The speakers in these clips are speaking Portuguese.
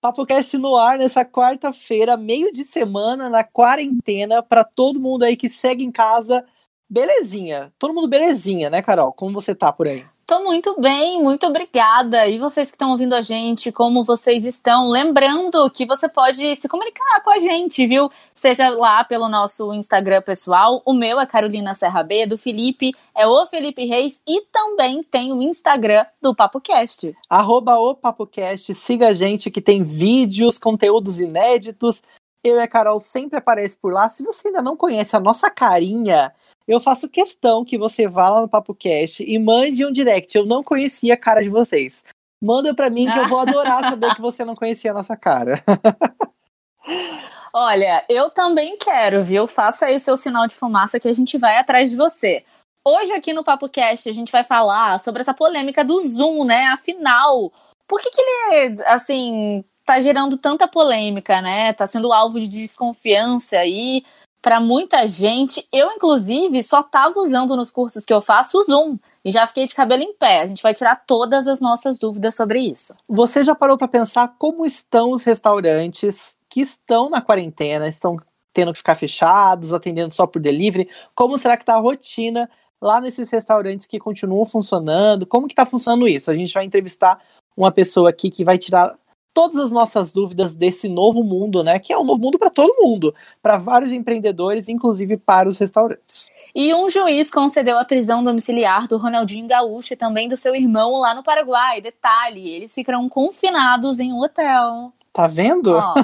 PapoCast no ar nessa quarta-feira, meio de semana, na quarentena, para todo mundo aí que segue em casa. Belezinha. Todo mundo belezinha, né, Carol? Como você tá por aí? Tô muito bem, muito obrigada. E vocês que estão ouvindo a gente, como vocês estão? Lembrando que você pode se comunicar com a gente, viu? Seja lá pelo nosso Instagram pessoal. O meu é Carolina Serra B, do Felipe é o Felipe Reis e também tem o Instagram do PapoCast. Arroba o PapoCast, siga a gente que tem vídeos, conteúdos inéditos. Eu e a Carol sempre aparece por lá. Se você ainda não conhece a nossa carinha, eu faço questão que você vá lá no PapoCast e mande um direct. Eu não conhecia a cara de vocês. Manda para mim que eu vou adorar saber que você não conhecia a nossa cara. Olha, eu também quero, viu? Faça aí seu sinal de fumaça que a gente vai atrás de você. Hoje aqui no PapoCast a gente vai falar sobre essa polêmica do Zoom, né? Afinal, por que, que ele, assim, tá gerando tanta polêmica, né? Tá sendo alvo de desconfiança aí para muita gente. Eu, inclusive, só tava usando nos cursos que eu faço o Zoom e já fiquei de cabelo em pé. A gente vai tirar todas as nossas dúvidas sobre isso. Você já parou para pensar como estão os restaurantes que estão na quarentena, estão tendo que ficar fechados, atendendo só por delivery? Como será que tá a rotina lá nesses restaurantes que continuam funcionando? Como que tá funcionando isso? A gente vai entrevistar uma pessoa aqui que vai tirar todas as nossas dúvidas desse novo mundo, né? Que é um novo mundo para todo mundo, para vários empreendedores, inclusive para os restaurantes. E um juiz concedeu a prisão domiciliar do Ronaldinho Gaúcho e também do seu irmão lá no Paraguai. Detalhe, eles ficarão confinados em um hotel. Tá vendo? Oh.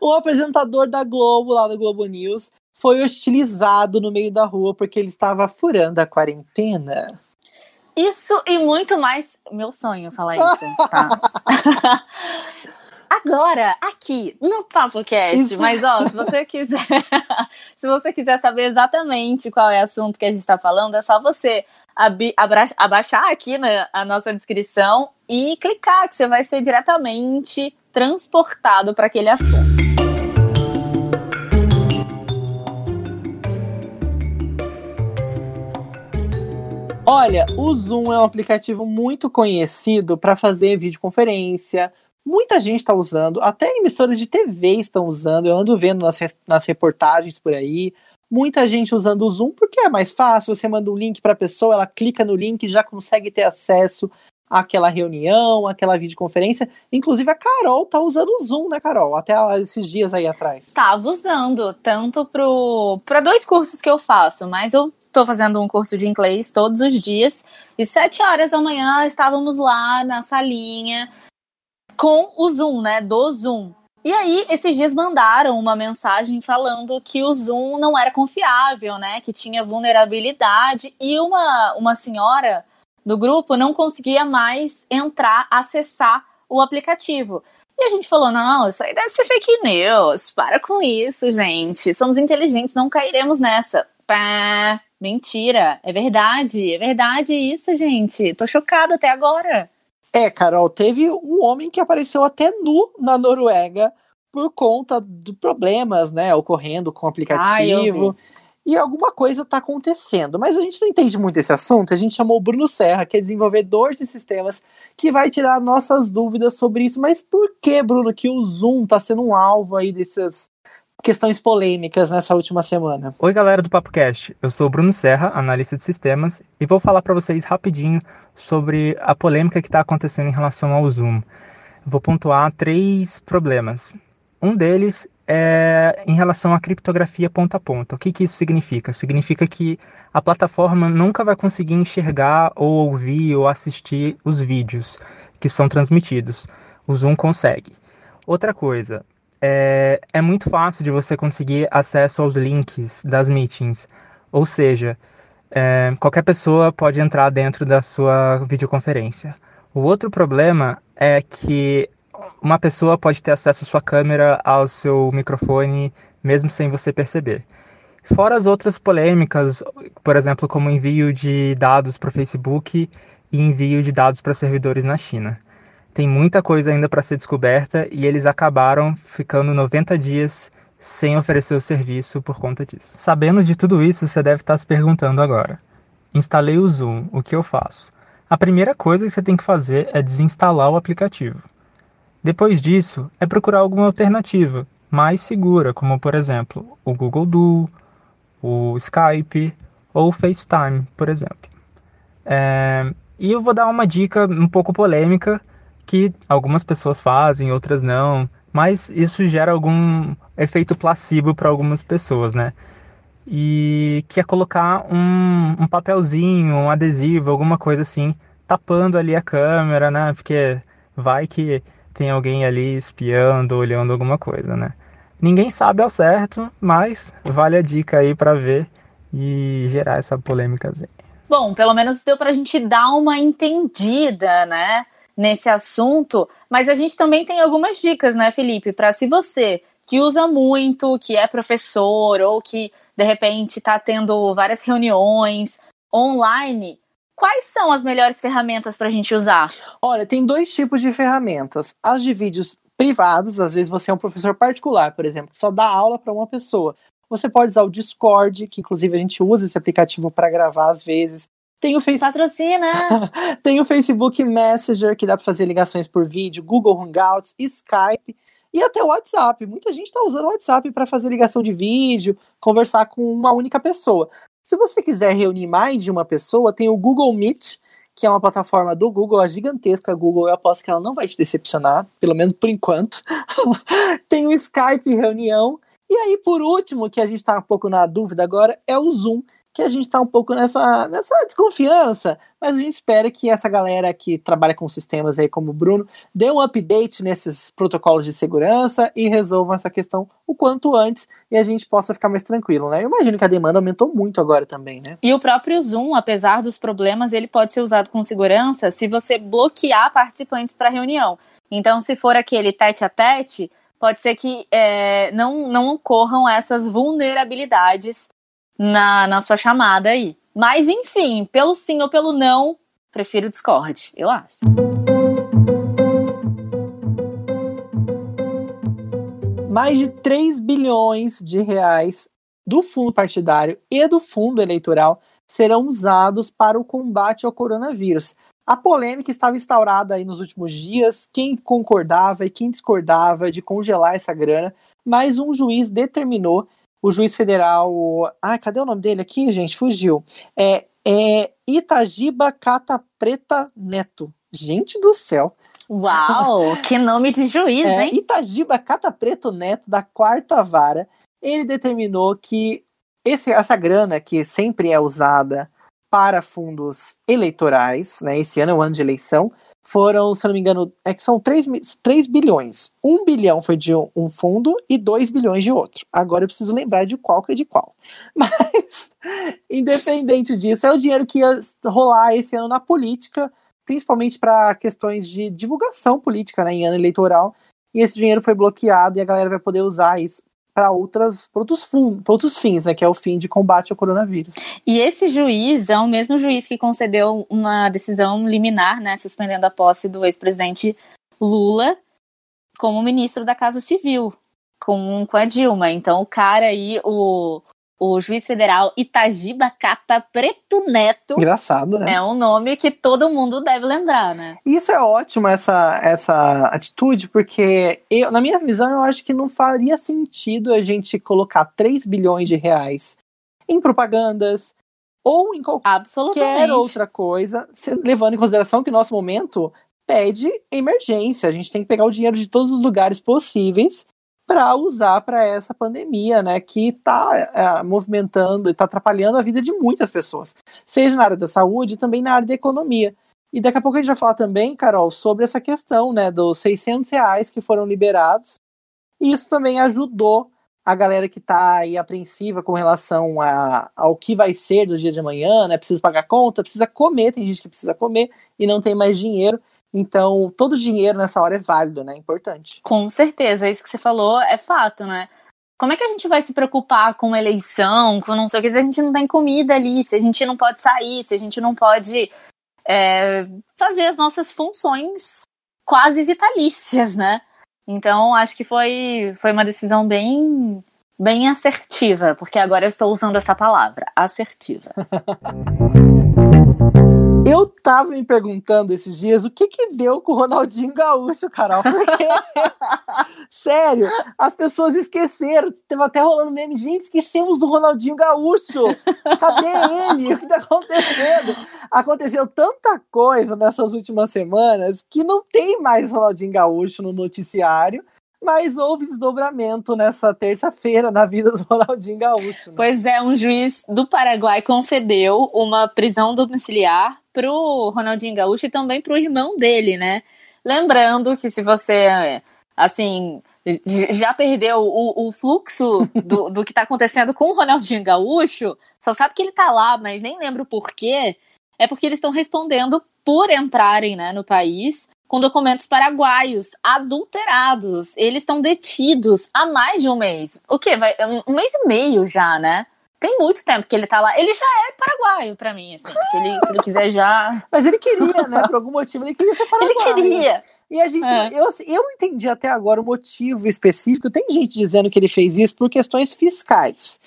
o apresentador da Globo, lá do Globo News, foi hostilizado no meio da rua porque ele estava furando a quarentena. Isso e muito mais. Meu sonho falar isso, tá? Agora, aqui no PapoCast, isso. mas ó, se você quiser, se você quiser saber exatamente qual é o assunto que a gente está falando, é só você abaixar aqui na a nossa descrição e clicar, que você vai ser diretamente transportado para aquele assunto. Olha, o Zoom é um aplicativo muito conhecido para fazer videoconferência. Muita gente está usando, até emissoras de TV estão usando. Eu ando vendo nas, nas reportagens por aí. Muita gente usando o Zoom porque é mais fácil. Você manda um link para a pessoa, ela clica no link e já consegue ter acesso àquela reunião, àquela videoconferência. Inclusive a Carol tá usando o Zoom, né, Carol? Até esses dias aí atrás. Tava usando, tanto para dois cursos que eu faço, mas eu estou fazendo um curso de inglês todos os dias. E sete horas da manhã estávamos lá na salinha com o Zoom, né? Do Zoom. E aí, esses dias mandaram uma mensagem falando que o Zoom não era confiável, né? Que tinha vulnerabilidade. E uma, uma senhora do grupo não conseguia mais entrar, acessar o aplicativo. E a gente falou: não, isso aí deve ser fake news. Para com isso, gente. Somos inteligentes, não cairemos nessa. Pá, mentira. É verdade. É verdade isso, gente. Tô chocada até agora. É, Carol, teve um homem que apareceu até nu na Noruega por conta de problemas, né, ocorrendo com o aplicativo. Ah, e alguma coisa está acontecendo. Mas a gente não entende muito esse assunto. A gente chamou o Bruno Serra, que é desenvolvedor de sistemas, que vai tirar nossas dúvidas sobre isso. Mas por que, Bruno, que o Zoom está sendo um alvo aí dessas questões polêmicas nessa última semana. Oi, galera do PapoCast. Eu sou o Bruno Serra, analista de sistemas, e vou falar para vocês rapidinho sobre a polêmica que está acontecendo em relação ao Zoom. Vou pontuar três problemas. Um deles é em relação à criptografia ponta a ponta. O que, que isso significa? Significa que a plataforma nunca vai conseguir enxergar ou ouvir ou assistir os vídeos que são transmitidos. O Zoom consegue. Outra coisa, é, é muito fácil de você conseguir acesso aos links das meetings. Ou seja, é, qualquer pessoa pode entrar dentro da sua videoconferência. O outro problema é que uma pessoa pode ter acesso à sua câmera, ao seu microfone, mesmo sem você perceber. Fora as outras polêmicas, por exemplo, como envio de dados para o Facebook e envio de dados para servidores na China tem muita coisa ainda para ser descoberta e eles acabaram ficando 90 dias sem oferecer o serviço por conta disso. Sabendo de tudo isso, você deve estar se perguntando agora: instalei o Zoom, o que eu faço? A primeira coisa que você tem que fazer é desinstalar o aplicativo. Depois disso, é procurar alguma alternativa mais segura, como por exemplo o Google Duo, o Skype ou o FaceTime, por exemplo. É, e eu vou dar uma dica um pouco polêmica que algumas pessoas fazem, outras não, mas isso gera algum efeito placebo para algumas pessoas, né? E que é colocar um, um papelzinho, um adesivo, alguma coisa assim, tapando ali a câmera, né? Porque vai que tem alguém ali espiando, olhando alguma coisa, né? Ninguém sabe ao certo, mas vale a dica aí para ver e gerar essa polêmicazinha. Bom, pelo menos deu para a gente dar uma entendida, né, nesse assunto. Mas a gente também tem algumas dicas, né, Felipe, para se você que usa muito, que é professor ou que de repente está tendo várias reuniões online, quais são as melhores ferramentas para a gente usar? Olha, tem dois tipos de ferramentas. As de vídeos privados, às vezes você é um professor particular, por exemplo, que só dá aula para uma pessoa. Você pode usar o Discord, que inclusive a gente usa esse aplicativo para gravar às vezes. Tem o Facebook. Patrocina! Tem o Facebook Messenger, que dá para fazer ligações por vídeo, Google Hangouts, Skype e até o WhatsApp. Muita gente está usando o WhatsApp para fazer ligação de vídeo, conversar com uma única pessoa. Se você quiser reunir mais de uma pessoa, tem o Google Meet, que é uma plataforma do Google, a gigantesca Google, eu aposto que ela não vai te decepcionar, pelo menos por enquanto. Tem o Skype reunião. E aí, por último, que a gente está um pouco na dúvida agora, é o Zoom, que a gente está um pouco nessa, nessa desconfiança, mas a gente espera que essa galera que trabalha com sistemas aí como o Bruno dê um update nesses protocolos de segurança e resolvam essa questão o quanto antes e a gente possa ficar mais tranquilo, né? Eu imagino que a demanda aumentou muito agora também, né? E o próprio Zoom, apesar dos problemas, ele pode ser usado com segurança se você bloquear participantes para reunião. Então, se for aquele tete a tete, pode ser que é, não, não ocorram essas vulnerabilidades na, na sua chamada aí. Mas, enfim, pelo sim ou pelo não, prefiro o Discord, eu acho. Mais de 3 bilhões de reais do fundo partidário e do fundo eleitoral serão usados para o combate ao coronavírus. A polêmica estava instaurada aí nos últimos dias, quem concordava e quem discordava de congelar essa grana, mas um juiz determinou o juiz federal. Ah, cadê o nome dele aqui, gente? Fugiu. É, é Itagiba Cata Preta Neto. Gente do céu. Uau, que nome de juiz, é, hein? Itagiba Cata Preto Neto, da quarta vara, ele determinou que esse, essa grana que sempre é usada para fundos eleitorais, né? Esse ano é o ano de eleição, foram, se não me engano, é que são 3, 3 bilhões. 1 bilhão foi de um fundo e 2 bilhões de outro. Agora eu preciso lembrar de qual que é de qual. Mas, independente disso, é o dinheiro que ia rolar esse ano na política, principalmente para questões de divulgação política né, em ano eleitoral. E esse dinheiro foi bloqueado e a galera vai poder usar isso para outras para outros, outros fins, né, que é o fim de combate ao coronavírus. E esse juiz é o mesmo juiz que concedeu uma decisão liminar, né, suspendendo a posse do ex-presidente Lula como ministro da Casa Civil, com, com a Dilma. Então o cara aí, o o juiz federal Itagiba Cata Preto Neto. Engraçado, né? É um nome que todo mundo deve lembrar, né? Isso é ótimo, essa, essa atitude, porque eu, na minha visão, eu acho que não faria sentido a gente colocar 3 bilhões de reais em propagandas ou em qualquer outra coisa, levando em consideração que o nosso momento pede emergência. A gente tem que pegar o dinheiro de todos os lugares possíveis para usar para essa pandemia, né, que está é, movimentando e está atrapalhando a vida de muitas pessoas, seja na área da saúde também na área da economia. E daqui a pouco a gente vai falar também, Carol, sobre essa questão, né, dos 600 reais que foram liberados. E isso também ajudou a galera que está aí apreensiva com relação a, ao que vai ser do dia de amanhã, né? Precisa pagar conta, precisa comer, tem gente que precisa comer e não tem mais dinheiro. Então, todo dinheiro nessa hora é válido, né? É importante. Com certeza, isso que você falou é fato, né? Como é que a gente vai se preocupar com eleição, com não sei o que, se a gente não tem comida ali, se a gente não pode sair, se a gente não pode é, fazer as nossas funções quase vitalícias, né? Então, acho que foi, foi uma decisão bem, bem assertiva, porque agora eu estou usando essa palavra, assertiva. Eu tava me perguntando esses dias o que que deu com o Ronaldinho Gaúcho, Carol. Porque, sério, as pessoas esqueceram. Teve até rolando meme. Gente, esquecemos do Ronaldinho Gaúcho. Cadê ele? O que tá acontecendo? Aconteceu tanta coisa nessas últimas semanas que não tem mais Ronaldinho Gaúcho no noticiário mas houve desdobramento nessa terça-feira na vida do Ronaldinho Gaúcho. Né? Pois é, um juiz do Paraguai concedeu uma prisão domiciliar pro Ronaldinho Gaúcho e também pro irmão dele, né? Lembrando que se você, assim, já perdeu o, o fluxo do, do que tá acontecendo com o Ronaldinho Gaúcho, só sabe que ele tá lá, mas nem lembra o porquê, é porque eles estão respondendo por entrarem né, no país com documentos paraguaios adulterados. Eles estão detidos há mais de um mês. O quê? Vai, um mês e meio já, né? Tem muito tempo que ele tá lá. Ele já é paraguaio para mim, assim. Se ele, se ele quiser já. Mas ele queria, né? Por algum motivo ele queria ser paraguaio. Ele queria. E a gente, é. eu, assim, eu não entendi até agora o motivo específico. Tem gente dizendo que ele fez isso por questões fiscais.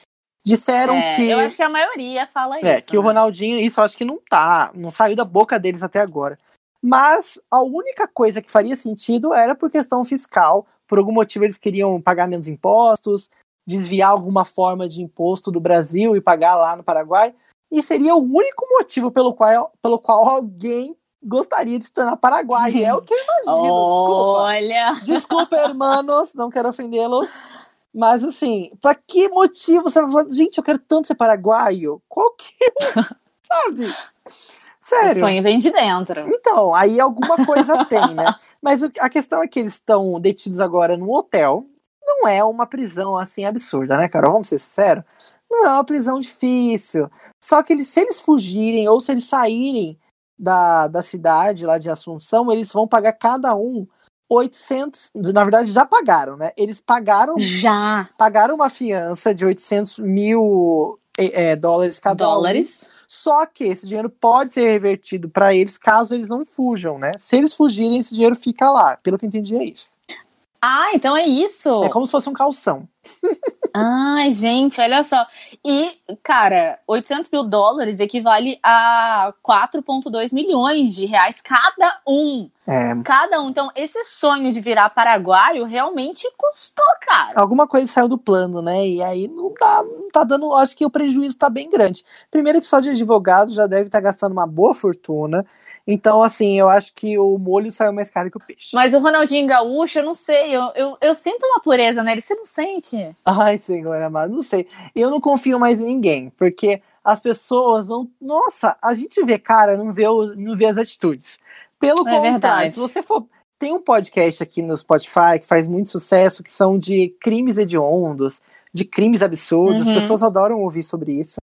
Disseram é, que. Eu acho que a maioria fala é, isso. Que né? o Ronaldinho, isso eu acho que não tá. Não saiu da boca deles até agora. Mas a única coisa que faria sentido era por questão fiscal. Por algum motivo eles queriam pagar menos impostos, desviar alguma forma de imposto do Brasil e pagar lá no Paraguai. E seria o único motivo pelo qual, pelo qual alguém gostaria de se tornar paraguaio. É o que eu imagino. Olha! Desculpa, desculpa hermanos, não quero ofendê-los. Mas assim, pra que motivo você vai falar, gente, eu quero tanto ser paraguaio? Qual que é? Sabe? Sério. O sonho vem de dentro. Então, aí alguma coisa tem, né? Mas a questão é que eles estão detidos agora num hotel. Não é uma prisão assim absurda, né, Carol? Vamos ser sinceros. Não é uma prisão difícil. Só que eles, se eles fugirem ou se eles saírem da, da cidade lá de Assunção, eles vão pagar cada um 800. Na verdade, já pagaram, né? Eles pagaram. Já. Pagaram uma fiança de 800 mil é, dólares cada dólares. um. Só que esse dinheiro pode ser revertido para eles caso eles não fujam, né? Se eles fugirem, esse dinheiro fica lá. Pelo que eu entendi, é isso. Ah, então é isso. É como se fosse um calção. Ai, gente, olha só. E, cara, 800 mil dólares equivale a 4,2 milhões de reais cada um. É. Cada um. Então, esse sonho de virar paraguaio realmente custou, cara. Alguma coisa saiu do plano, né? E aí não tá, não tá dando. Acho que o prejuízo tá bem grande. Primeiro, que só de advogado já deve estar tá gastando uma boa fortuna. Então, assim, eu acho que o molho saiu mais caro que o peixe. Mas o Ronaldinho Gaúcho, eu não sei, eu, eu, eu sinto uma pureza nele, você não sente? Ai, senhor amado, não sei. Eu não confio mais em ninguém, porque as pessoas não. Nossa, a gente vê cara, não vê, não vê as atitudes. Pelo é contrário, verdade. se você for. Tem um podcast aqui no Spotify que faz muito sucesso, que são de crimes hediondos, de crimes absurdos. Uhum. As pessoas adoram ouvir sobre isso.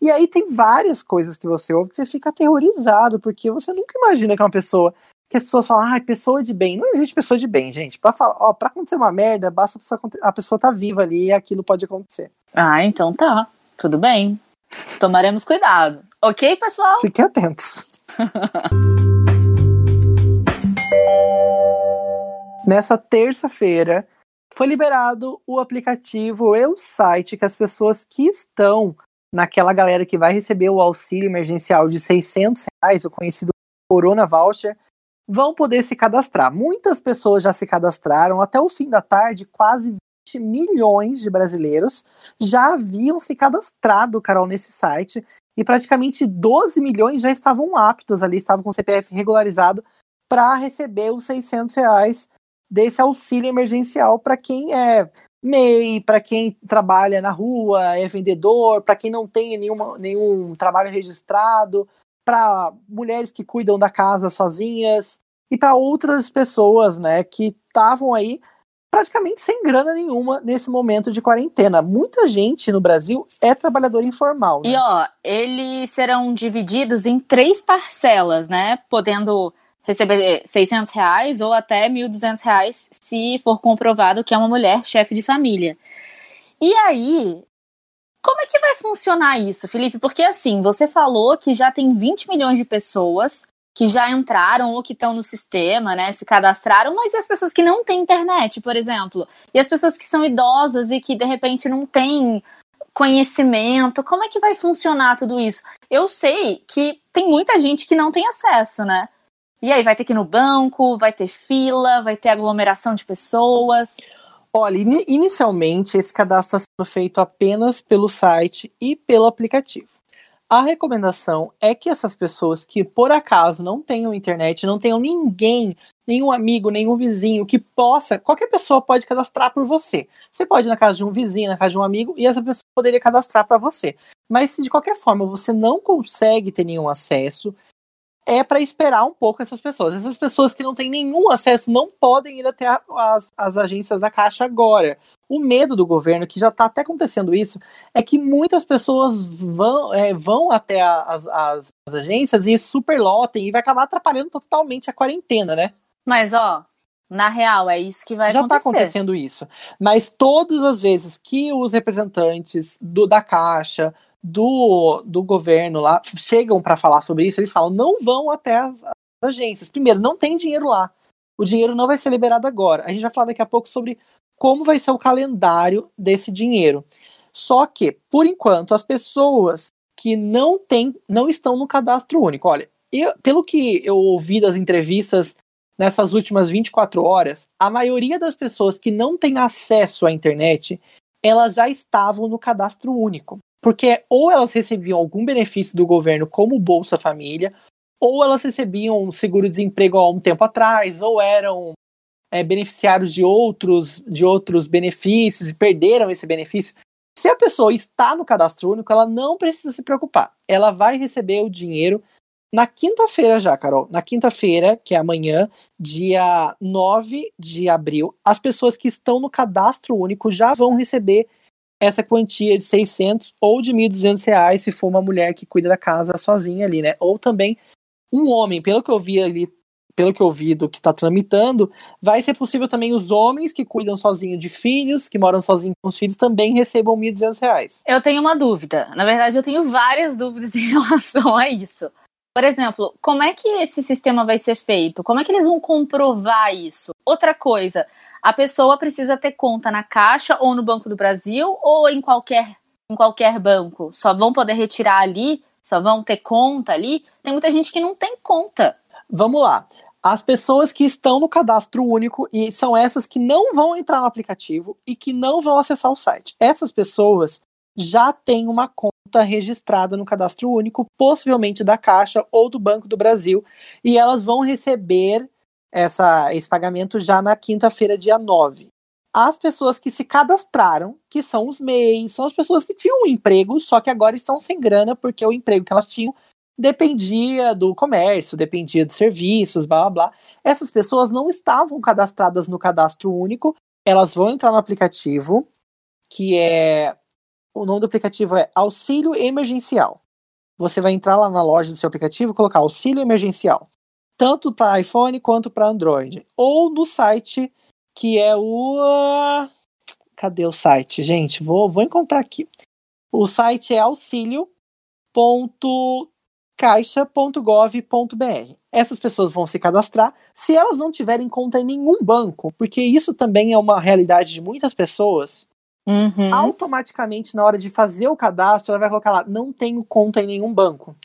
E aí tem várias coisas que você ouve que você fica aterrorizado, porque você nunca imagina que uma pessoa. Que as pessoas falam, ah, pessoa de bem. Não existe pessoa de bem, gente. Pra, falar, ó, pra acontecer uma merda, basta a pessoa, a pessoa tá viva ali e aquilo pode acontecer. Ah, então tá. Tudo bem. Tomaremos cuidado. Ok, pessoal? Fiquem atentos. Nessa terça-feira, foi liberado o aplicativo e o site que as pessoas que estão naquela galera que vai receber o auxílio emergencial de 600 reais, o conhecido Corona Voucher, vão poder se cadastrar. Muitas pessoas já se cadastraram. Até o fim da tarde, quase 20 milhões de brasileiros já haviam se cadastrado, Carol, nesse site. E praticamente 12 milhões já estavam aptos ali, estavam com o CPF regularizado para receber os 600 reais desse auxílio emergencial para quem é MEI, para quem trabalha na rua, é vendedor, para quem não tem nenhuma, nenhum trabalho registrado, para mulheres que cuidam da casa sozinhas e para outras pessoas, né, que estavam aí praticamente sem grana nenhuma nesse momento de quarentena. Muita gente no Brasil é trabalhador informal. Né? E ó, eles serão divididos em três parcelas, né, podendo receber 600 reais ou até 1.200 reais se for comprovado que é uma mulher chefe de família. E aí, como é que vai funcionar isso, Felipe? Porque assim, você falou que já tem 20 milhões de pessoas que já entraram ou que estão no sistema, né, se cadastraram, mas e as pessoas que não têm internet, por exemplo? E as pessoas que são idosas e que de repente não têm conhecimento? Como é que vai funcionar tudo isso? Eu sei que tem muita gente que não tem acesso, né? E aí, vai ter que ir no banco, vai ter fila, vai ter aglomeração de pessoas. Olha, in inicialmente esse cadastro está sendo feito apenas pelo site e pelo aplicativo. A recomendação é que essas pessoas que por acaso não tenham internet, não tenham ninguém, nenhum amigo, nenhum vizinho que possa, qualquer pessoa pode cadastrar por você. Você pode ir na casa de um vizinho, na casa de um amigo, e essa pessoa poderia cadastrar para você. Mas se de qualquer forma você não consegue ter nenhum acesso, é para esperar um pouco essas pessoas. Essas pessoas que não têm nenhum acesso não podem ir até a, as, as agências da Caixa agora. O medo do governo, que já está até acontecendo isso, é que muitas pessoas vão, é, vão até a, as, as, as, agências e superlotem e vai acabar atrapalhando totalmente a quarentena, né? Mas, ó, na real, é isso que vai já tá acontecer. Já está acontecendo isso. Mas todas as vezes que os representantes do, da Caixa, do, do governo lá chegam para falar sobre isso, eles falam: não vão até as, as, agências. Primeiro, não tem dinheiro lá. O dinheiro não vai ser liberado agora. A gente vai falar daqui a pouco sobre como vai ser o calendário desse dinheiro. Só que, por enquanto, as pessoas que não têm, não estão no cadastro único. Olha, eu, pelo que eu ouvi das entrevistas nessas últimas 24 horas, a maioria das pessoas que não têm acesso à internet, elas já estavam no cadastro único porque ou elas recebiam algum benefício do governo, como Bolsa Família, ou elas recebiam seguro-desemprego há um tempo atrás, ou eram é, beneficiários de outros, de outros benefícios e perderam esse benefício. Se a pessoa está no cadastro único, ela não precisa se preocupar. Ela vai receber o dinheiro na quinta-feira já, Carol. Na quinta-feira, que é amanhã, dia 9 de abril, as pessoas que estão no cadastro único já vão receber essa quantia de 600 ou de 1.200 reais se for uma mulher que cuida da casa sozinha ali, né? Ou também um homem, pelo que eu vi ali, pelo que eu vi do que está tramitando, vai ser possível também os homens que cuidam sozinho de filhos, que moram sozinhos com os filhos, também recebam 1.200 reais. Eu tenho uma dúvida. Na verdade, eu tenho várias dúvidas em relação a isso. Por exemplo, como é que esse sistema vai ser feito? Como é que eles vão comprovar isso? Outra coisa, a pessoa precisa ter conta na Caixa ou no Banco do Brasil ou em qualquer, em qualquer banco. Só vão poder retirar ali, só vão ter conta ali. Tem muita gente que não tem conta. Vamos lá. As pessoas que estão no cadastro único e são essas que não vão entrar no aplicativo e que não vão acessar o site. Essas pessoas já têm uma conta registrada no cadastro único, possivelmente da Caixa ou do Banco do Brasil, e elas vão receber essa, esse pagamento já na quinta-feira, dia 9. As pessoas que se cadastraram, que são os MEIs, são as pessoas que tinham um emprego, só que agora estão sem grana, porque o emprego que elas tinham dependia do comércio, dependia de serviços, blá blá blá. Essas pessoas não estavam cadastradas no cadastro único, elas vão entrar no aplicativo, que é. O nome do aplicativo é Auxílio Emergencial. Você vai entrar lá na loja do seu aplicativo colocar Auxílio Emergencial tanto para iPhone quanto para Android. Ou no site que é o. Cadê o site, gente? Vou, vou encontrar aqui. O site é auxílio.caixa.gov.br. Essas pessoas vão se cadastrar. Se elas não tiverem conta em nenhum banco, porque isso também é uma realidade de muitas pessoas, uhum. automaticamente na hora de fazer o cadastro, ela vai colocar lá: não tenho conta em nenhum banco.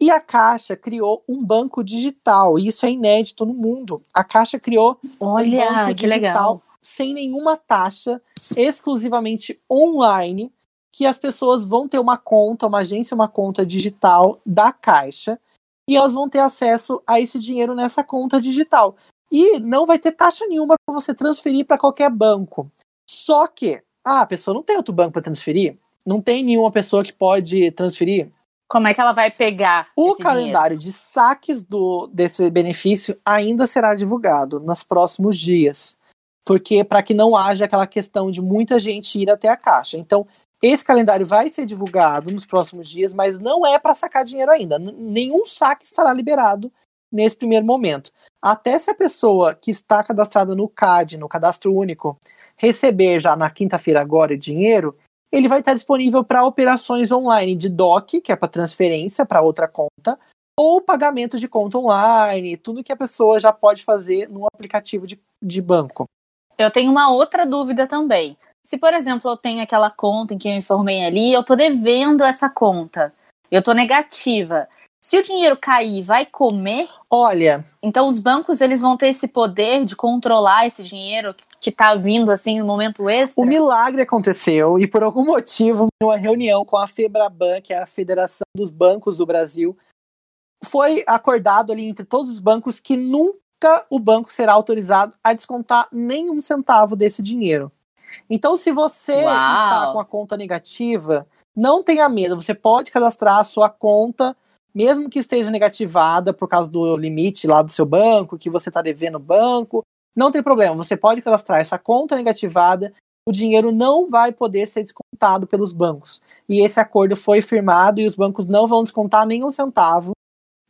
E a Caixa criou um banco digital, e isso é inédito no mundo. A Caixa criou Olha, um banco digital legal. sem nenhuma taxa, exclusivamente online, que as pessoas vão ter uma conta, uma agência, uma conta digital da Caixa, e elas vão ter acesso a esse dinheiro nessa conta digital. E não vai ter taxa nenhuma para você transferir para qualquer banco. Só que, ah, a pessoa não tem outro banco para transferir? Não tem nenhuma pessoa que pode transferir? Como é que ela vai pegar? O calendário dinheiro? de saques do, desse benefício ainda será divulgado nos próximos dias. Porque para que não haja aquela questão de muita gente ir até a caixa. Então, esse calendário vai ser divulgado nos próximos dias, mas não é para sacar dinheiro ainda. Nenhum saque estará liberado nesse primeiro momento. Até se a pessoa que está cadastrada no CAD, no cadastro único, receber já na quinta-feira agora dinheiro, ele vai estar disponível para operações online de DOC, que é para transferência para outra conta, ou pagamento de conta online, tudo que a pessoa já pode fazer no aplicativo de, de banco. Eu tenho uma outra dúvida também. se, por exemplo, eu tenho aquela conta em que eu informei ali, eu tô devendo essa conta, eu tô negativa. Se o dinheiro cair, vai comer? Olha. Então os bancos eles vão ter esse poder de controlar esse dinheiro que tá vindo assim no momento extra? O milagre aconteceu e por algum motivo, em uma reunião com a Febraban, que é a Federação dos Bancos do Brasil, foi acordado ali entre todos os bancos que nunca o banco será autorizado a descontar nenhum centavo desse dinheiro. Então, se você Uau. está com a conta negativa, não tenha medo, você pode cadastrar a sua conta, mesmo que esteja negativada por causa do limite lá do seu banco, que você está devendo o banco, não tem problema, você pode cadastrar essa conta negativada, o dinheiro não vai poder ser descontado pelos bancos. E esse acordo foi firmado e os bancos não vão descontar nenhum centavo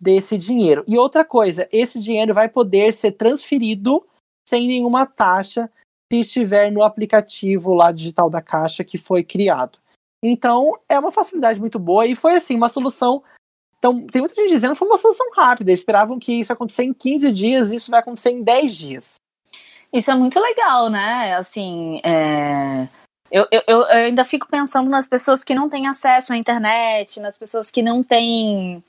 desse dinheiro. E outra coisa, esse dinheiro vai poder ser transferido sem nenhuma taxa se estiver no aplicativo lá digital da Caixa que foi criado. Então, é uma facilidade muito boa e foi assim, uma solução. Então, tem muita gente dizendo que foi uma solução rápida. Esperavam que isso acontecesse em 15 dias, isso vai acontecer em 10 dias. Isso é muito legal, né? Assim, é... eu, eu, eu ainda fico pensando nas pessoas que não têm acesso à internet, nas pessoas que não têm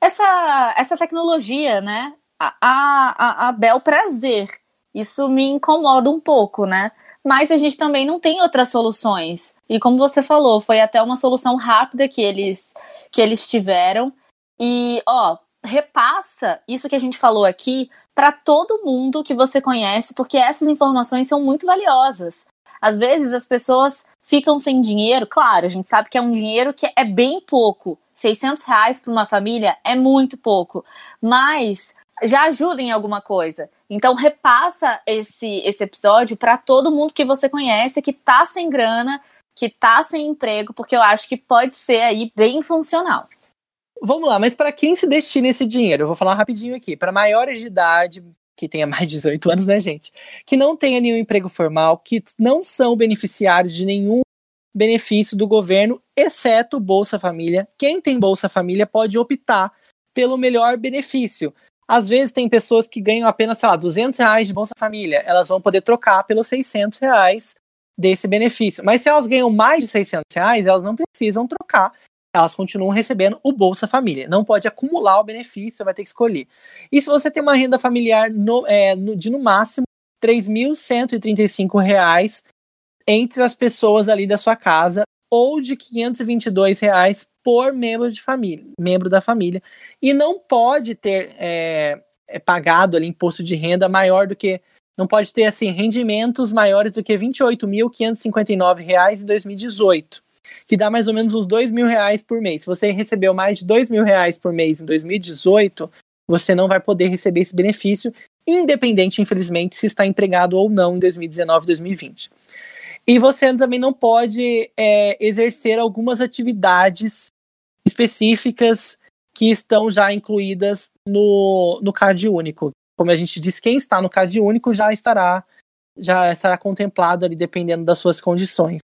essa, essa tecnologia, né? A, a, a bel prazer. Isso me incomoda um pouco, né? Mas a gente também não tem outras soluções. E como você falou, foi até uma solução rápida que eles, que eles tiveram. E, ó, repassa isso que a gente falou aqui para todo mundo que você conhece, porque essas informações são muito valiosas. Às vezes as pessoas ficam sem dinheiro, claro, a gente sabe que é um dinheiro que é bem pouco. 600 reais para uma família é muito pouco, mas já ajuda em alguma coisa. Então repassa esse, esse episódio para todo mundo que você conhece que tá sem grana, que tá sem emprego, porque eu acho que pode ser aí bem funcional. Vamos lá, mas para quem se destina esse dinheiro? Eu vou falar rapidinho aqui. Para maiores de idade, que tenha mais de 18 anos, né, gente? Que não tenha nenhum emprego formal, que não são beneficiários de nenhum benefício do governo, exceto Bolsa Família. Quem tem Bolsa Família pode optar pelo melhor benefício. Às vezes tem pessoas que ganham apenas, sei lá, 200 reais de Bolsa Família. Elas vão poder trocar pelos 600 reais desse benefício. Mas se elas ganham mais de 600 reais, elas não precisam trocar. Elas continuam recebendo o Bolsa Família. Não pode acumular o benefício, vai ter que escolher. E se você tem uma renda familiar no, é, no, de no máximo 3.135 reais entre as pessoas ali da sua casa ou de 522 reais por membro de família, membro da família, e não pode ter é, é, pagado ali imposto de renda maior do que não pode ter assim rendimentos maiores do que 28.559 reais em 2018, que dá mais ou menos uns dois mil reais por mês. Se você recebeu mais de dois mil reais por mês em 2018, você não vai poder receber esse benefício, independente, infelizmente, se está empregado ou não em 2019, 2020. E você também não pode é, exercer algumas atividades específicas que estão já incluídas no, no CAD único. Como a gente diz, quem está no CAD único já estará já estará contemplado ali dependendo das suas condições.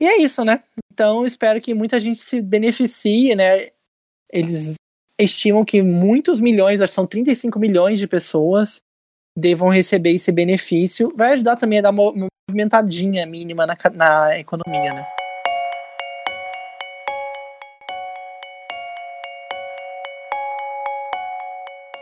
E é isso, né? Então espero que muita gente se beneficie, né? Eles estimam que muitos milhões, acho que são 35 milhões de pessoas, devam receber esse benefício. Vai ajudar também a dar uma movimentadinha mínima na, na economia, né?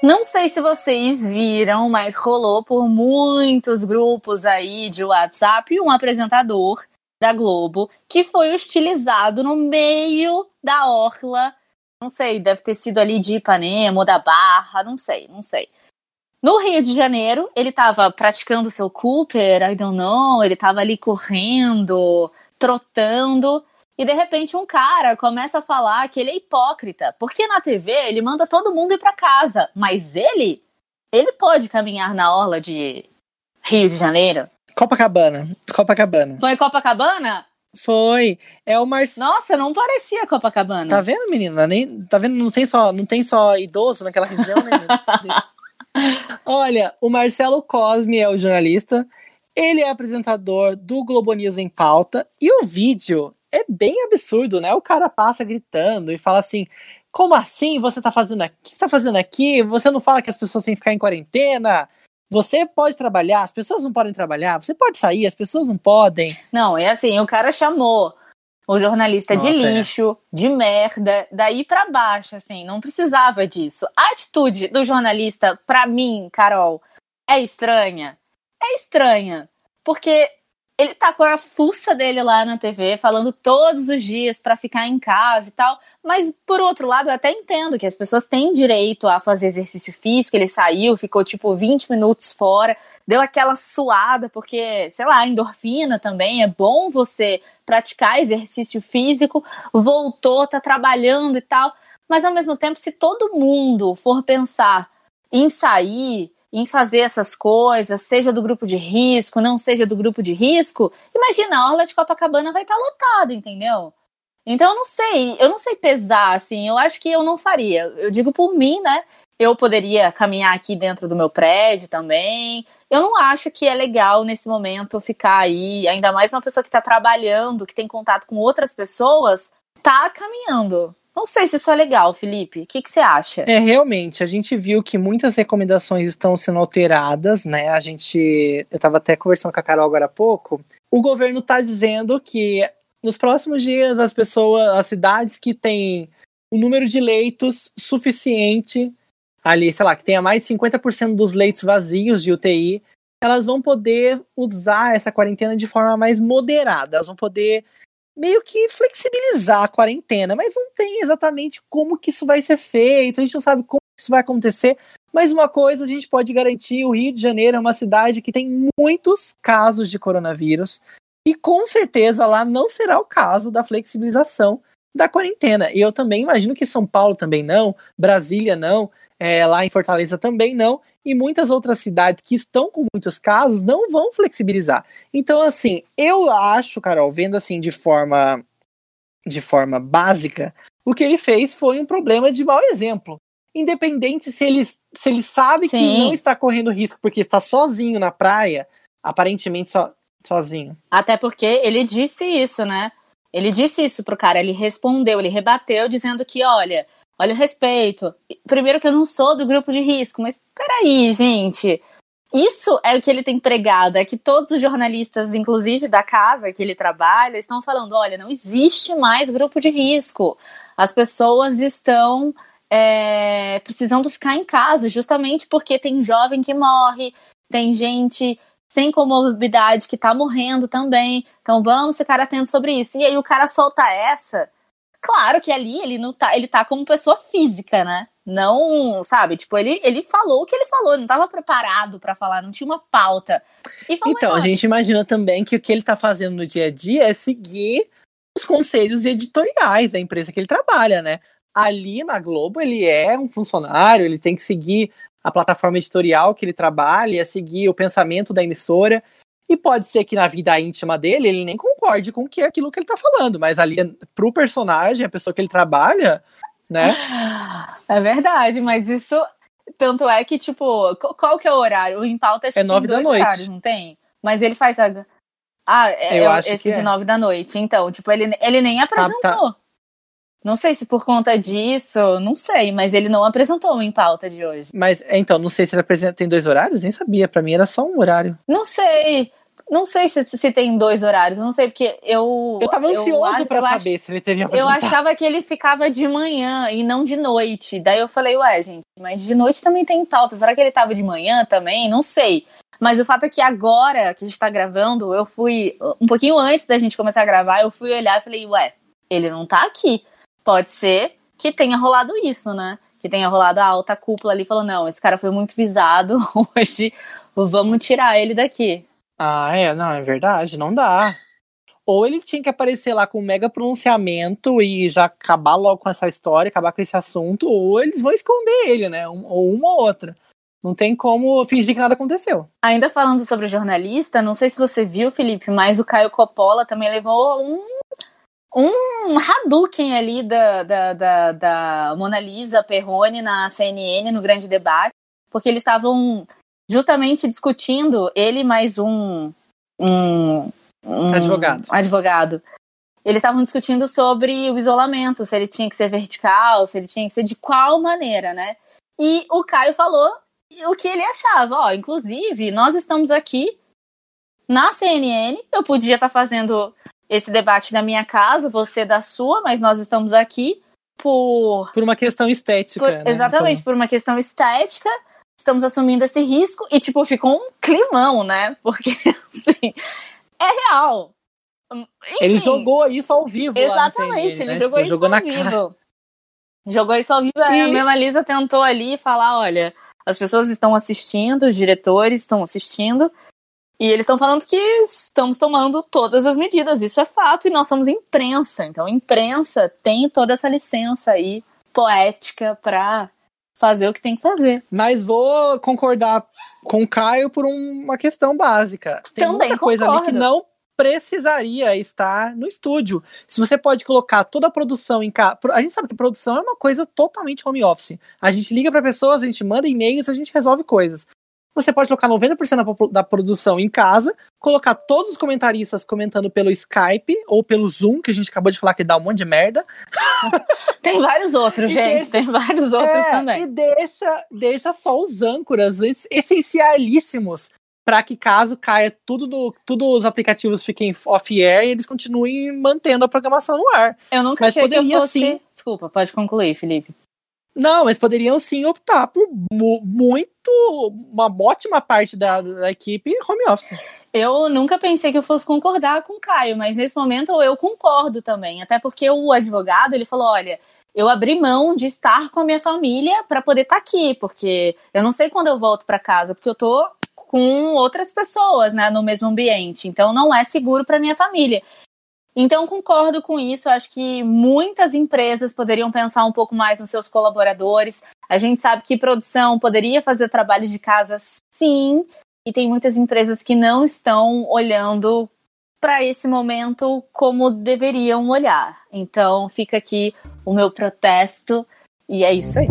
Não sei se vocês viram, mas rolou por muitos grupos aí de WhatsApp um apresentador da Globo que foi hostilizado no meio da orla. Não sei, deve ter sido ali de Ipanema ou da Barra, não sei, não sei. No Rio de Janeiro, ele estava praticando seu Cooper, I don't know, ele estava ali correndo, trotando, e de repente um cara começa a falar que ele é hipócrita, porque na TV ele manda todo mundo ir para casa, mas ele, ele pode caminhar na orla de Rio de Janeiro. Copacabana, Copacabana. Foi Copacabana? Foi. É o Marcelo. Nossa, não parecia Copacabana. Tá vendo, menina? Nem, tá vendo? Não tem só, não tem só idoso naquela região, né? Olha, o Marcelo Cosme é o jornalista. Ele é apresentador do Globo News em pauta. E o vídeo é bem absurdo, né? O cara passa gritando e fala assim: como assim você tá fazendo aqui? O que você tá fazendo aqui? Você não fala que as pessoas têm que ficar em quarentena? Você pode trabalhar, as pessoas não podem trabalhar, você pode sair, as pessoas não podem. Não, é assim, o cara chamou o jornalista Nossa, de é. lixo, é. de merda, daí para baixo, assim, não precisava disso. A atitude do jornalista, para mim, Carol, é estranha. É estranha, porque ele tá com a fuça dele lá na TV, falando todos os dias para ficar em casa e tal. Mas, por outro lado, eu até entendo que as pessoas têm direito a fazer exercício físico. Ele saiu, ficou tipo 20 minutos fora, deu aquela suada, porque, sei lá, endorfina também. É bom você praticar exercício físico, voltou, tá trabalhando e tal. Mas, ao mesmo tempo, se todo mundo for pensar em sair em fazer essas coisas, seja do grupo de risco, não seja do grupo de risco, imagina, a orla de Copacabana vai estar lotada, entendeu? Então eu não sei, eu não sei pesar, assim, eu acho que eu não faria. Eu digo por mim, né? Eu poderia caminhar aqui dentro do meu prédio também. Eu não acho que é legal nesse momento ficar aí, ainda mais uma pessoa que está trabalhando, que tem contato com outras pessoas, tá caminhando. Não sei se isso é legal, Felipe. O que, que você acha? É, realmente, a gente viu que muitas recomendações estão sendo alteradas, né? A gente. Eu estava até conversando com a Carol agora há pouco. O governo está dizendo que nos próximos dias as pessoas, as cidades que têm o número de leitos suficiente, ali, sei lá, que tenha mais de 50% dos leitos vazios de UTI, elas vão poder usar essa quarentena de forma mais moderada. Elas vão poder meio que flexibilizar a quarentena, mas não tem exatamente como que isso vai ser feito, a gente não sabe como isso vai acontecer. Mas uma coisa a gente pode garantir: o Rio de Janeiro é uma cidade que tem muitos casos de coronavírus, e com certeza lá não será o caso da flexibilização da quarentena. E eu também imagino que São Paulo também não, Brasília não, é, lá em Fortaleza também não e muitas outras cidades que estão com muitos casos não vão flexibilizar. Então, assim, eu acho, Carol, vendo assim de forma de forma básica, o que ele fez foi um problema de mau exemplo. Independente se ele, se ele sabe Sim. que não está correndo risco porque está sozinho na praia, aparentemente so, sozinho. Até porque ele disse isso, né? Ele disse isso pro cara, ele respondeu, ele rebateu dizendo que, olha, olha o respeito. Primeiro que eu não sou do grupo de risco, mas peraí, gente. Isso é o que ele tem pregado, é que todos os jornalistas, inclusive da casa que ele trabalha, estão falando: olha, não existe mais grupo de risco. As pessoas estão é, precisando ficar em casa, justamente porque tem jovem que morre, tem gente sem comorbidade que tá morrendo também. Então vamos ficar atentos sobre isso. E aí o cara solta essa Claro que ali ele não tá, ele tá como pessoa física, né? Não, sabe? Tipo, ele, ele falou o que ele falou, não tava preparado para falar, não tinha uma pauta. então, a gente imagina também que o que ele tá fazendo no dia a dia é seguir os conselhos editoriais da empresa que ele trabalha, né? Ali na Globo, ele é um funcionário, ele tem que seguir a plataforma editorial que ele trabalha, é seguir o pensamento da emissora. E pode ser que na vida íntima dele ele nem concorde com o que é aquilo que ele tá falando, mas ali pro personagem, a pessoa que ele trabalha, né? É verdade, mas isso tanto é que tipo, qual que é o horário? O Em Pauta é nove da noite, horários, não tem? Mas ele faz a Ah, é, Eu é acho esse de é. nove da noite. Então, tipo, ele, ele nem apresentou. Tá, tá. Não sei se por conta disso, não sei, mas ele não apresentou Em Pauta de hoje. Mas, então, não sei se ele apresenta, tem dois horários? Nem sabia, para mim era só um horário. Não sei, não sei se, se tem dois horários, não sei, porque eu. Eu tava ansioso para saber ach, se ele teria apresentado. Eu achava que ele ficava de manhã e não de noite. Daí eu falei, ué, gente, mas de noite também tem pauta. Será que ele tava de manhã também? Não sei. Mas o fato é que agora que a gente tá gravando, eu fui. Um pouquinho antes da gente começar a gravar, eu fui olhar e falei, ué, ele não tá aqui pode ser que tenha rolado isso, né? Que tenha rolado a alta cúpula ali falou: não, esse cara foi muito visado, hoje vamos tirar ele daqui. Ah, é, não, é verdade, não dá. Ou ele tinha que aparecer lá com um mega pronunciamento e já acabar logo com essa história, acabar com esse assunto, ou eles vão esconder ele, né? Um, ou uma ou outra. Não tem como fingir que nada aconteceu. Ainda falando sobre o jornalista, não sei se você viu, Felipe, mas o Caio Coppola também levou um um Hadouken ali da, da, da, da Mona Lisa Perrone na CNN, no grande debate, porque eles estavam justamente discutindo, ele mais um, um, um advogado. advogado. Eles estavam discutindo sobre o isolamento, se ele tinha que ser vertical, se ele tinha que ser de qual maneira, né? E o Caio falou o que ele achava. Ó, inclusive, nós estamos aqui na CNN, eu podia estar fazendo esse debate na minha casa, você da sua, mas nós estamos aqui por. Por uma questão estética. Por, né? Exatamente, por uma questão estética. Estamos assumindo esse risco e, tipo, ficou um climão, né? Porque, assim, é real. Enfim, ele jogou isso ao vivo. Exatamente, ele né? jogou tipo, isso jogou ao na vivo. Cara. Jogou isso ao vivo. E- A Mona Lisa tentou ali falar: olha, as pessoas estão assistindo, os diretores estão assistindo, e eles estão falando que estamos tomando todas as medidas. Isso é fato, e nós somos imprensa. Então, a imprensa tem toda essa licença aí poética para fazer o que tem que fazer. Mas vou concordar com o Caio por um- uma questão básica. Tem Também muita coisa ali que concordo. não precisaria estar no estúdio. Se você pode colocar toda a produção em casa. A gente sabe que produção é uma coisa totalmente home office. A gente liga para pessoas, a gente manda e-mails, a gente resolve coisas. Você pode colocar 90% da, produção em casa, colocar todos os comentaristas comentando pelo Skype ou pelo Zoom, que a gente acabou de falar que dá um monte de merda. Tem vários outros, E gente. deixa- Tem vários outros É, também. E deixa, deixa só os âncoras es- essencialíssimos para que caso caia tudo no, tudo os aplicativos fiquem off-air e eles continuem mantendo a programação no ar. Eu nunca Mas achei que poderia fosse... sim. Desculpa, pode concluir, Felipe. Não, mas poderiam sim optar por mu- muito, uma ótima parte da, da equipe home office. Eu nunca pensei que eu fosse concordar com o Caio, mas nesse momento eu concordo também. Até porque o advogado, ele falou, olha, eu abri mão de estar com a minha família para poder estar aqui, porque eu não sei quando eu volto para casa, porque eu tô com outras pessoas, né, no mesmo ambiente. Então não é seguro para minha família. Então concordo com isso. Acho que muitas empresas poderiam pensar um pouco mais nos seus colaboradores. A gente sabe que produção poderia fazer trabalho de casa, sim, e tem muitas empresas que não estão olhando para esse momento como deveriam olhar. Então fica aqui o meu protesto e é isso aí.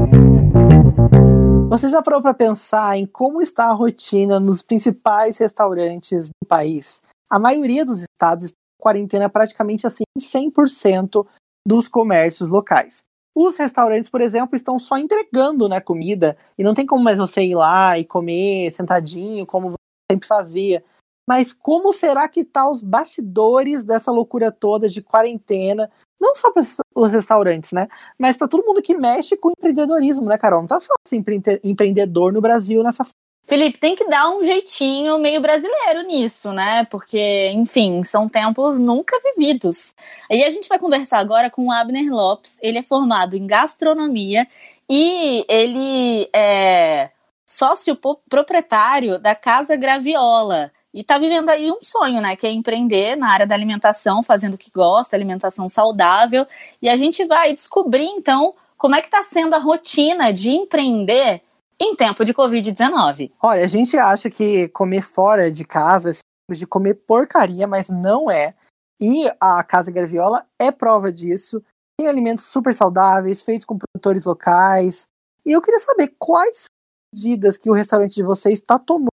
Você já parou para pensar em como está a rotina nos principais restaurantes do país? A maioria dos estados quarentena praticamente assim 100% dos comércios locais. Os restaurantes, por exemplo, estão só entregando né, comida e não tem como mais você ir lá e comer sentadinho como você sempre fazia. Mas como será que tá os bastidores dessa loucura toda de quarentena? Não só para os restaurantes, né? Mas para todo mundo que mexe com empreendedorismo, né, Carol? Não tá fácil empre- empreendedor no Brasil nessa Felipe, tem que dar um jeitinho meio brasileiro nisso, né? Porque, enfim, são tempos nunca vividos. Aí a gente vai conversar agora com o Abner Lopes. Ele é formado em gastronomia e ele é sócio proprietário da Casa Graviola. E tá vivendo aí um sonho, né? Que é empreender na área da alimentação, fazendo o que gosta, alimentação saudável. E a gente vai descobrir, então, como é que tá sendo a rotina de empreender em tempo de Covid-19. Olha, a gente acha que comer fora de casa é de comer porcaria, mas não é. E a Casa Graviola é prova disso. Tem alimentos super saudáveis, feitos com produtores locais. E eu queria saber quais são as medidas que o restaurante de vocês está tomando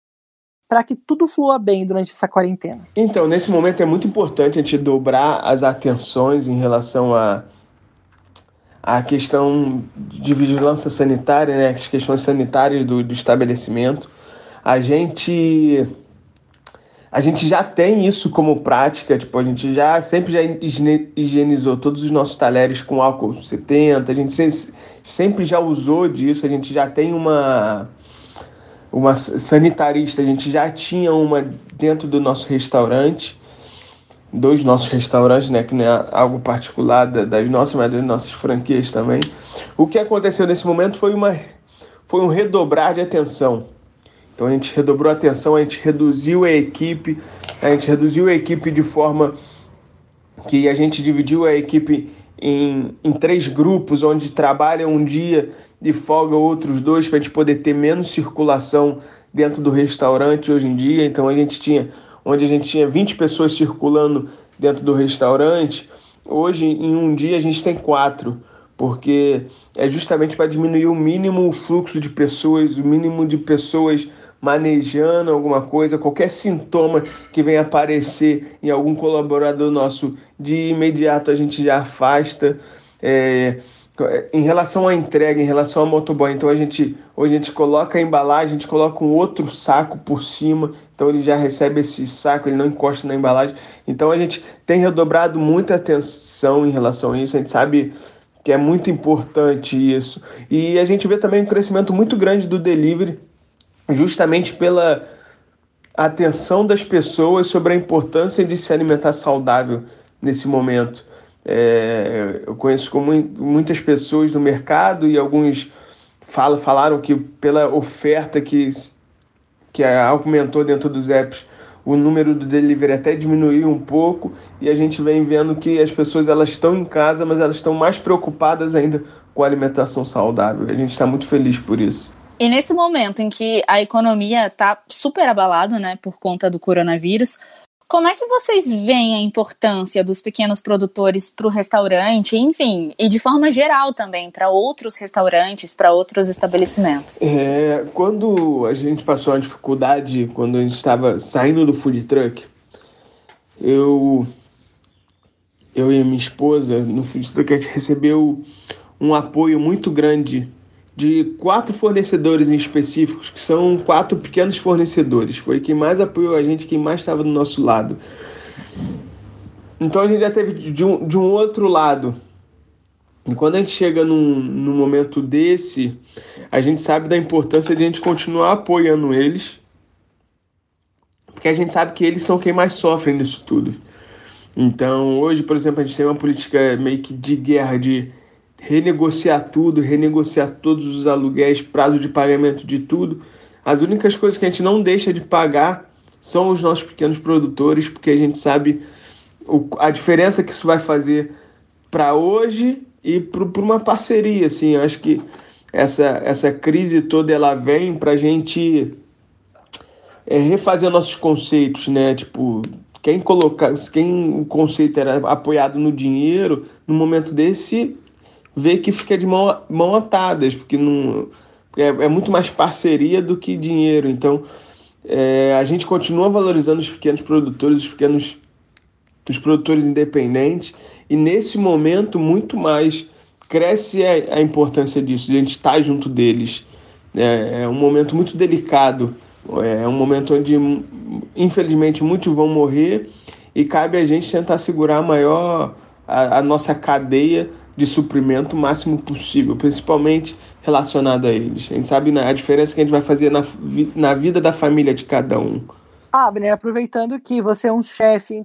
para que tudo flua bem durante essa quarentena. Então, nesse momento é muito importante a gente dobrar as atenções em relação a a questão de vigilância sanitária, né, as questões sanitárias do, do estabelecimento. A gente a gente já tem isso como prática, tipo, a gente já sempre já higienizou todos os nossos talheres com álcool 70, a gente se- sempre já usou disso, a gente já tem uma uma sanitarista, a gente já tinha uma dentro do nosso restaurante dos nossos restaurantes, né, que não é algo particular da- das nossas, mas das nossas franquias também. O que aconteceu nesse momento foi uma foi um redobrar de atenção. Então a gente redobrou a atenção, a gente reduziu a equipe, a gente reduziu a equipe de forma que a gente dividiu a equipe em, em três grupos, onde trabalha um dia e folga outros dois, para a gente poder ter menos circulação dentro do restaurante hoje em dia. Então a gente tinha, onde a gente tinha 20 pessoas circulando dentro do restaurante, hoje em um dia a gente tem quatro, porque é justamente para diminuir o mínimo fluxo de pessoas, o mínimo de pessoas manejando alguma coisa, qualquer sintoma que venha aparecer em algum colaborador nosso, de imediato a gente já afasta. É, em relação à entrega, em relação ao motoboy, então a gente hoje a gente coloca a embalagem, a gente coloca um outro saco por cima, então ele já recebe esse saco, ele não encosta na embalagem. Então a gente tem redobrado muita atenção em relação a isso, a gente sabe que é muito importante isso. E a gente vê também um crescimento muito grande do delivery, justamente pela atenção das pessoas sobre a importância de se alimentar saudável nesse momento. É, eu conheço com muitas pessoas no mercado e alguns fala, falaram que pela oferta que, que aumentou dentro dos apps, o número do delivery até diminuiu um pouco e a gente vem vendo que as pessoas elas estão em casa, mas elas estão mais preocupadas ainda com a alimentação saudável. A gente está muito feliz por isso. E nesse momento em que a economia está super abalada, né, por conta do coronavírus, como é que vocês veem a importância dos pequenos produtores para o restaurante, enfim, e de forma geral também para outros restaurantes, para outros estabelecimentos? É, quando a gente passou a dificuldade, quando a gente estava saindo do food truck, eu, eu e minha esposa no food truck a gente recebeu um apoio muito grande de quatro fornecedores em específicos, que são quatro pequenos fornecedores. Foi quem mais apoiou a gente, quem mais estava do nosso lado. Então a gente já teve de um, de um outro lado. E quando a gente chega num, num momento desse, a gente sabe da importância de a gente continuar apoiando eles, porque a gente sabe que eles são quem mais sofrem nisso tudo. Então, hoje, por exemplo, a gente tem uma política meio que de guerra, de renegociar tudo, renegociar todos os aluguéis, prazo de pagamento de tudo. As únicas coisas que a gente não deixa de pagar são os nossos pequenos produtores, porque a gente sabe o, a diferença que isso vai fazer para hoje e para uma parceria. Assim, eu acho que essa, essa crise toda ela vem para a gente é, refazer nossos conceitos, né? Tipo, quem colocar, quem o conceito era apoiado no dinheiro, no momento desse vê que fica de mão, mão atadas, porque não, é, é muito mais parceria do que dinheiro. Então, é, a gente continua valorizando os pequenos produtores, os pequenos os produtores independentes, e nesse momento, muito mais cresce a, a importância disso, de a gente estar junto deles. É, é um momento muito delicado, é um momento onde, infelizmente, muitos vão morrer e cabe a gente tentar segurar maior a, a nossa cadeia de suprimento o máximo possível, principalmente relacionado a eles. A gente sabe né, a diferença que a gente vai fazer na, na vida da família de cada um. Abner, aproveitando que você é um chefe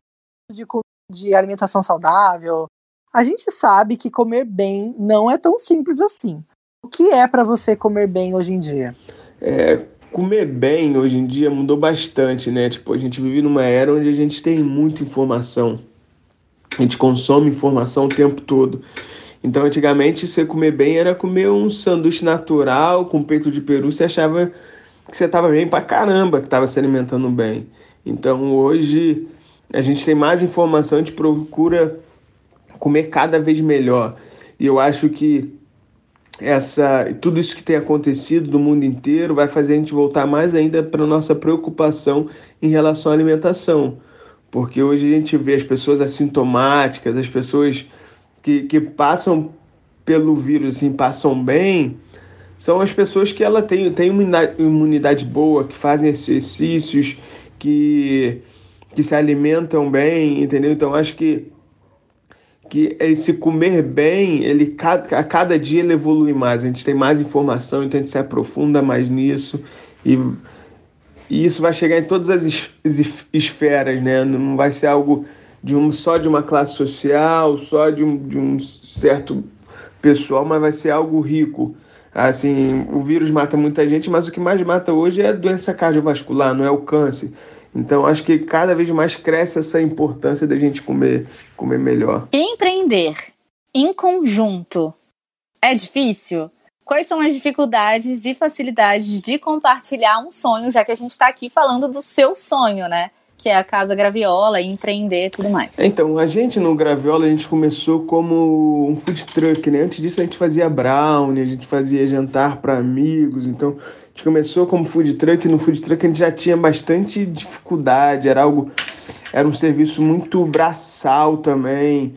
de, de alimentação saudável, a gente sabe que comer bem não é tão simples assim. O que é para você comer bem hoje em dia? É, comer bem hoje em dia mudou bastante, né? Tipo, a gente vive numa era onde a gente tem muita informação. A gente consome informação o tempo todo. Então, antigamente, você comer bem era comer um sanduíche natural com peito de peru, você achava que você estava bem pra caramba, que estava se alimentando bem. Então, hoje, a gente tem mais informação, a gente procura comer cada vez melhor. E eu acho que essa tudo isso que tem acontecido no mundo inteiro vai fazer a gente voltar mais ainda para nossa preocupação em relação à alimentação. Porque hoje a gente vê as pessoas assintomáticas, as pessoas que, que passam pelo vírus, assim, passam bem, são as pessoas que ela tem, tem uma imunidade boa, que fazem exercícios, que, que se alimentam bem, entendeu? Então acho que que esse comer bem, ele a cada dia ele evolui mais, a gente tem mais informação, então a gente se aprofunda mais nisso e, e isso vai chegar em todas as esferas, né? Não vai ser algo de um só de uma classe social, só de um, de um certo pessoal, mas vai ser algo rico. Assim, o vírus mata muita gente, mas o que mais mata hoje é a doença cardiovascular, não é o câncer. Então, acho que cada vez mais cresce essa importância da gente comer, comer melhor. Empreender em conjunto é difícil? Quais são as dificuldades e facilidades de compartilhar um sonho, já que a gente está aqui falando do seu sonho, né? Que é a Casa Graviola, e empreender e tudo mais. Então, a gente no Graviola, a gente começou como um food truck, né? Antes disso a gente fazia brownie, a gente fazia jantar para amigos, então a gente começou como food truck, no food truck a gente já tinha bastante dificuldade, era algo era um serviço muito braçal também.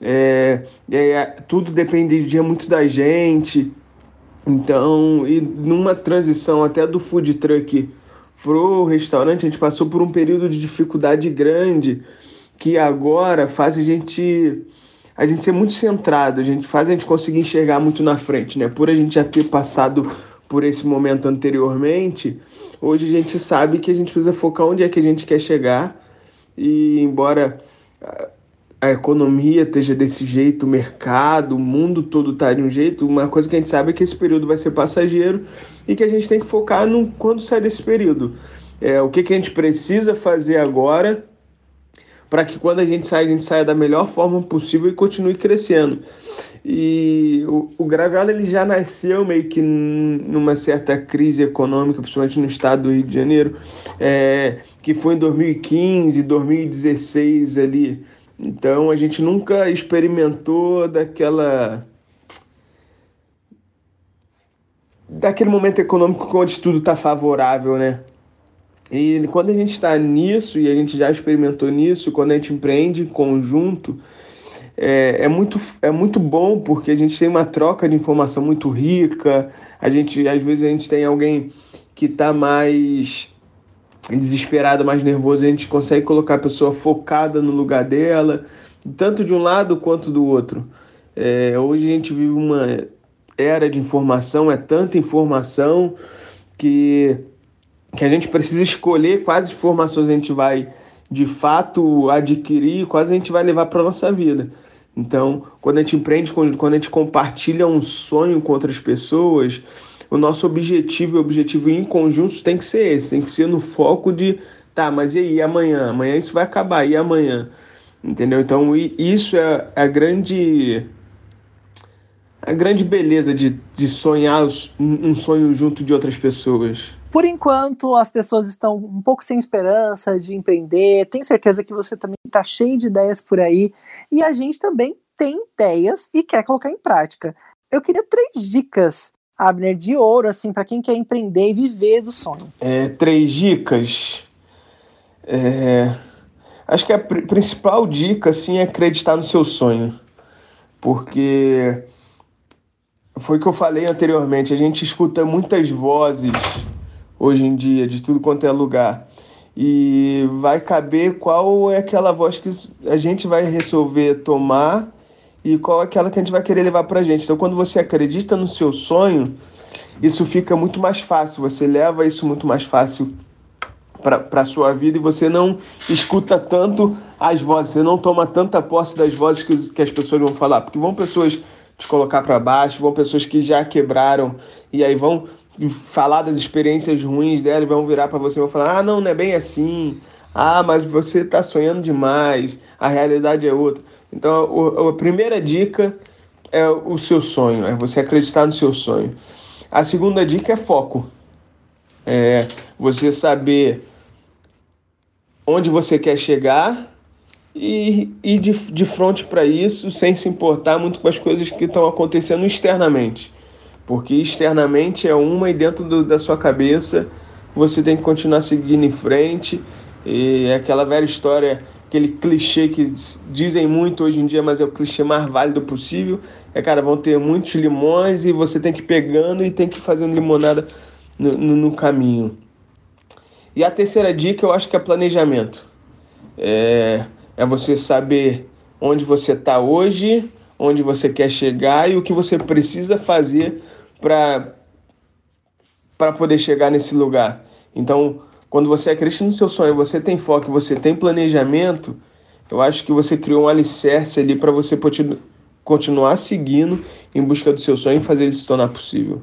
é, é, tudo dependia muito da gente. Então, e numa transição até do food truck pro restaurante, a gente passou por um período de dificuldade grande que agora faz a gente a gente ser muito centrado, a gente faz a gente conseguir enxergar muito na frente, né? Por a gente já ter passado por esse momento anteriormente, hoje a gente sabe que a gente precisa focar onde é que a gente quer chegar e embora a economia esteja desse jeito, o mercado, o mundo todo está de um jeito, uma coisa que a gente sabe é que esse período vai ser passageiro e que a gente tem que focar no quando sai desse período. É, o que, que a gente precisa fazer agora para que quando a gente sai, a gente saia da melhor forma possível e continue crescendo. E o, o Graviola ele já nasceu meio que numa certa crise econômica, principalmente no estado do Rio de Janeiro, é, que foi em 2015, 2016 ali então a gente nunca experimentou daquela daquele momento econômico onde tudo está favorável, né? E quando a gente está nisso, e a gente já experimentou nisso, quando a gente empreende em conjunto, é, é, muito, é muito bom porque a gente tem uma troca de informação muito rica, a gente, às vezes a gente tem alguém que está mais desesperado, mais nervoso, a gente consegue colocar a pessoa focada no lugar dela, tanto de um lado quanto do outro. É, hoje a gente vive uma era de informação, é tanta informação que, que a gente precisa escolher quais informações a gente vai de fato adquirir, quais a gente vai levar para a nossa vida. Então, quando a gente empreende, quando a gente compartilha um sonho com outras pessoas, o nosso objetivo e objetivo em conjunto tem que ser esse, tem que ser no foco de, tá, mas e aí, amanhã? Amanhã isso vai acabar, e amanhã? Entendeu? Então, isso é a grande a grande beleza de, de sonhar um sonho junto de outras pessoas. Por enquanto, as pessoas estão um pouco sem esperança de empreender. Tenho certeza que você também está cheio de ideias por aí. E a gente também tem ideias e quer colocar em prática. Eu queria três dicas Abner, de ouro, assim, para quem quer empreender e viver do sonho? É, três dicas. É, acho que a pr principal dica, assim, é acreditar no seu sonho. Porque foi o que eu falei anteriormente, a gente escuta muitas vozes hoje em dia, de tudo quanto é lugar. E vai caber qual é aquela voz que a gente vai resolver tomar e qual é aquela que a gente vai querer levar para a gente. Então, quando você acredita no seu sonho, isso fica muito mais fácil, você leva isso muito mais fácil para a sua vida e você não escuta tanto as vozes, você não toma tanta posse das vozes que, que as pessoas vão falar, porque vão pessoas te colocar para baixo, vão pessoas que já quebraram e aí vão falar das experiências ruins dela e vão virar para você e vão falar: ah, não, não é bem assim, ah, mas você está sonhando demais, a realidade é outra. Então, a primeira dica é o seu sonho, é você acreditar no seu sonho. A segunda dica é foco. É você saber onde você quer chegar e ir de, de frente para isso sem se importar muito com as coisas que estão acontecendo externamente. Porque externamente é uma e dentro do, da sua cabeça você tem que continuar seguindo em frente. E é aquela velha história aquele clichê que dizem muito hoje em dia, mas é o clichê mais válido possível. É, cara, vão ter muitos limões e você tem que ir pegando e tem que ir fazendo limonada no, no, no caminho. E a terceira dica eu acho que é planejamento. É, é você saber onde você está hoje, onde você quer chegar e o que você precisa fazer para poder chegar nesse lugar. Então, quando você acredita no seu sonho, você tem foco, você tem planejamento, eu acho que você criou um alicerce ali para você continuar seguindo em busca do seu sonho e fazer ele se tornar possível.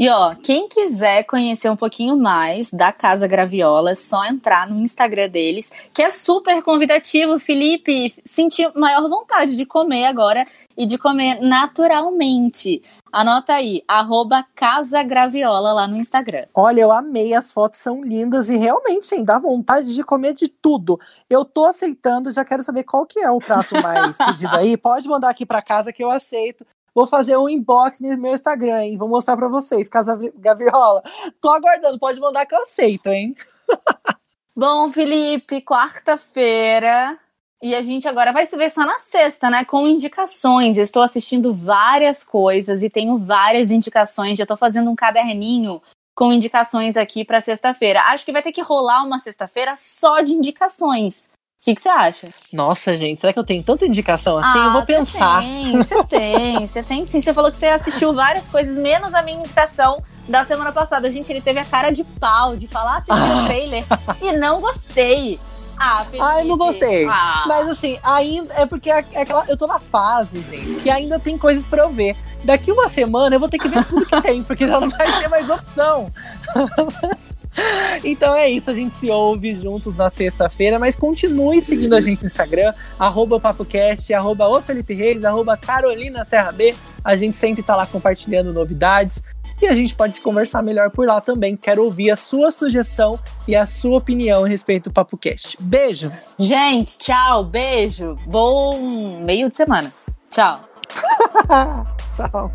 E ó, quem quiser conhecer um pouquinho mais da Casa Graviola, é só entrar no Instagram deles, que é super convidativo. Felipe, senti maior vontade de comer agora e de comer naturalmente. Anota aí, arroba Casa Graviola lá no Instagram. Olha, eu amei, as fotos são lindas e realmente, hein, dá vontade de comer de tudo. Eu tô aceitando, já quero saber qual que é o prato mais pedido aí. Pode mandar aqui para casa que eu aceito. Vou fazer um inbox no meu Instagram, hein? Vou mostrar para vocês, Casa Gaviola. Tô aguardando, pode mandar que eu aceito, hein? Bom, Felipe, quarta-feira E a gente agora vai se ver só na sexta, né? Com indicações. Eu estou assistindo várias coisas e tenho várias indicações. Já estou fazendo um caderninho com indicações aqui para sexta-feira. Acho que vai ter que rolar uma sexta-feira só de indicações. O que, você acha? Nossa, gente, será que eu tenho tanta indicação assim? Ah, eu vou pensar. Você tem, você tem sim. Você falou que você assistiu várias coisas, menos a minha indicação da semana passada. Gente, ele teve a cara de pau de falar, assistir ah. o trailer e não gostei. Ah, Felipe. Ah, não gostei. Ah. Mas assim, ainda é porque é, é aquela, eu tô na fase, gente, que ainda tem coisas pra eu ver. Daqui uma semana eu vou ter que ver tudo que tem, porque já não vai ter mais opção. Então é isso, a gente se ouve juntos na sexta-feira, mas continue seguindo a gente no Instagram, arroba PapoCast, arroba o Felipe Reis, arroba Carolina Serra B. A gente sempre tá lá compartilhando novidades e a gente pode se conversar melhor por lá também. Quero ouvir a sua sugestão e a sua opinião a respeito do PapoCast. Beijo! Gente, tchau, beijo, bom meio de semana. Tchau. tchau.